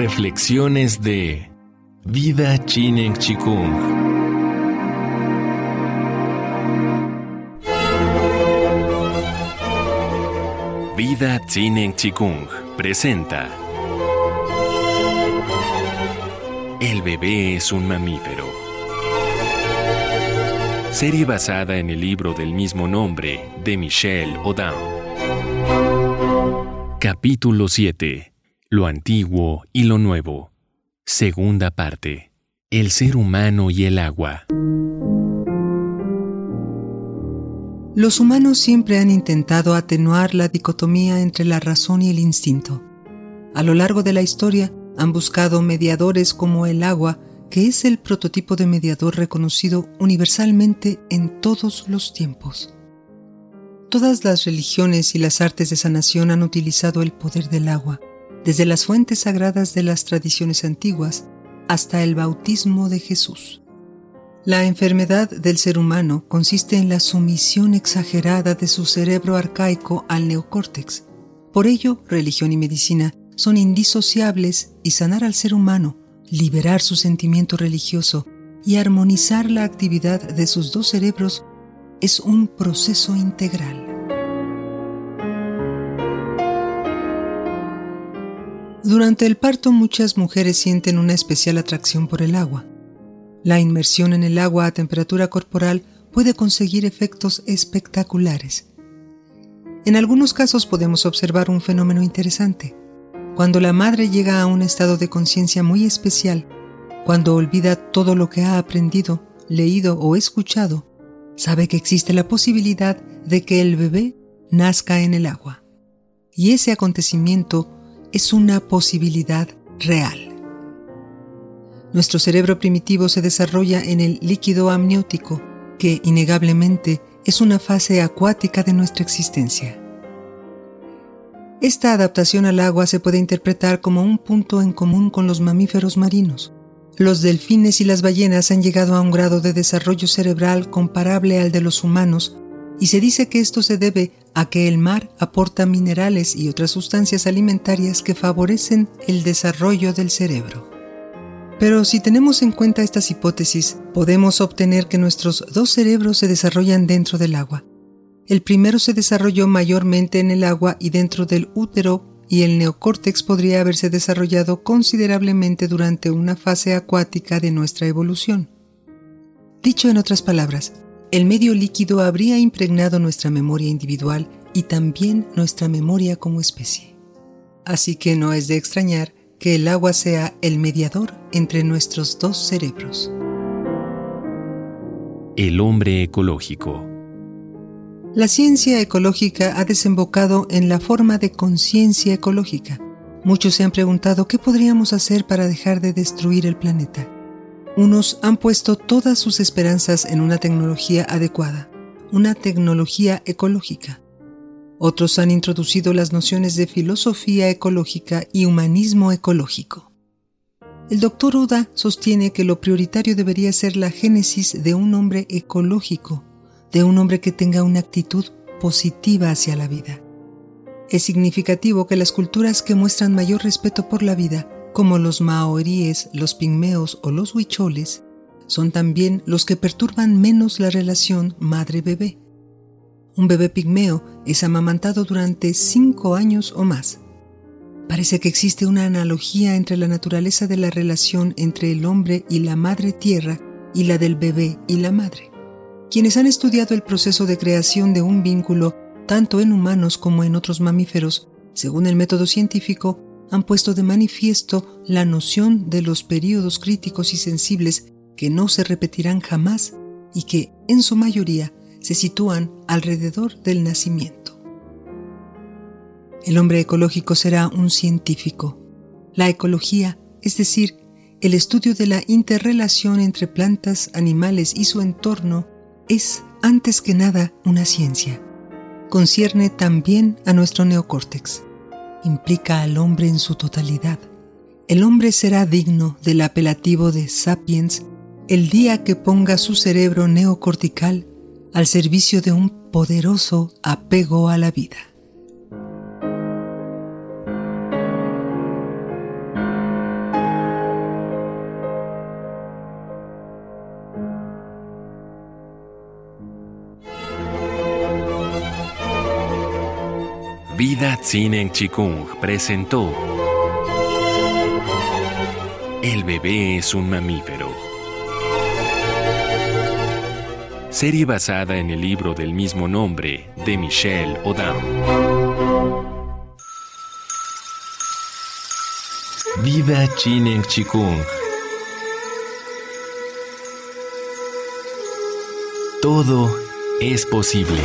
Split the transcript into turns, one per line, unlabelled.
Reflexiones de Vida Chinen Chikung. Vida Chinen Chikung presenta El bebé es un mamífero. Serie basada en el libro del mismo nombre de Michel Audin. Capítulo 7 lo antiguo y lo nuevo. Segunda parte. El ser humano y el agua.
Los humanos siempre han intentado atenuar la dicotomía entre la razón y el instinto. A lo largo de la historia han buscado mediadores como el agua, que es el prototipo de mediador reconocido universalmente en todos los tiempos. Todas las religiones y las artes de sanación han utilizado el poder del agua desde las fuentes sagradas de las tradiciones antiguas hasta el bautismo de Jesús. La enfermedad del ser humano consiste en la sumisión exagerada de su cerebro arcaico al neocórtex. Por ello, religión y medicina son indisociables y sanar al ser humano, liberar su sentimiento religioso y armonizar la actividad de sus dos cerebros es un proceso integral. Durante el parto muchas mujeres sienten una especial atracción por el agua. La inmersión en el agua a temperatura corporal puede conseguir efectos espectaculares. En algunos casos podemos observar un fenómeno interesante. Cuando la madre llega a un estado de conciencia muy especial, cuando olvida todo lo que ha aprendido, leído o escuchado, sabe que existe la posibilidad de que el bebé nazca en el agua. Y ese acontecimiento es una posibilidad real. Nuestro cerebro primitivo se desarrolla en el líquido amniótico, que innegablemente es una fase acuática de nuestra existencia. Esta adaptación al agua se puede interpretar como un punto en común con los mamíferos marinos. Los delfines y las ballenas han llegado a un grado de desarrollo cerebral comparable al de los humanos y se dice que esto se debe a que el mar aporta minerales y otras sustancias alimentarias que favorecen el desarrollo del cerebro. Pero si tenemos en cuenta estas hipótesis, podemos obtener que nuestros dos cerebros se desarrollan dentro del agua. El primero se desarrolló mayormente en el agua y dentro del útero y el neocórtex podría haberse desarrollado considerablemente durante una fase acuática de nuestra evolución. Dicho en otras palabras, el medio líquido habría impregnado nuestra memoria individual y también nuestra memoria como especie. Así que no es de extrañar que el agua sea el mediador entre nuestros dos cerebros.
El hombre ecológico.
La ciencia ecológica ha desembocado en la forma de conciencia ecológica. Muchos se han preguntado qué podríamos hacer para dejar de destruir el planeta. Unos han puesto todas sus esperanzas en una tecnología adecuada, una tecnología ecológica. Otros han introducido las nociones de filosofía ecológica y humanismo ecológico. El doctor Uda sostiene que lo prioritario debería ser la génesis de un hombre ecológico, de un hombre que tenga una actitud positiva hacia la vida. Es significativo que las culturas que muestran mayor respeto por la vida como los maoríes, los pigmeos o los huicholes, son también los que perturban menos la relación madre-bebé. Un bebé pigmeo es amamantado durante cinco años o más. Parece que existe una analogía entre la naturaleza de la relación entre el hombre y la madre tierra y la del bebé y la madre. Quienes han estudiado el proceso de creación de un vínculo, tanto en humanos como en otros mamíferos, según el método científico, han puesto de manifiesto la noción de los periodos críticos y sensibles que no se repetirán jamás y que, en su mayoría, se sitúan alrededor del nacimiento. El hombre ecológico será un científico. La ecología, es decir, el estudio de la interrelación entre plantas, animales y su entorno, es, antes que nada, una ciencia. Concierne también a nuestro neocórtex implica al hombre en su totalidad. El hombre será digno del apelativo de sapiens el día que ponga su cerebro neocortical al servicio de un poderoso apego a la vida.
Vida Tsinen Chikung presentó El bebé es un mamífero. Serie basada en el libro del mismo nombre de Michelle Odam. Vida Chinen Chikung. Todo es posible.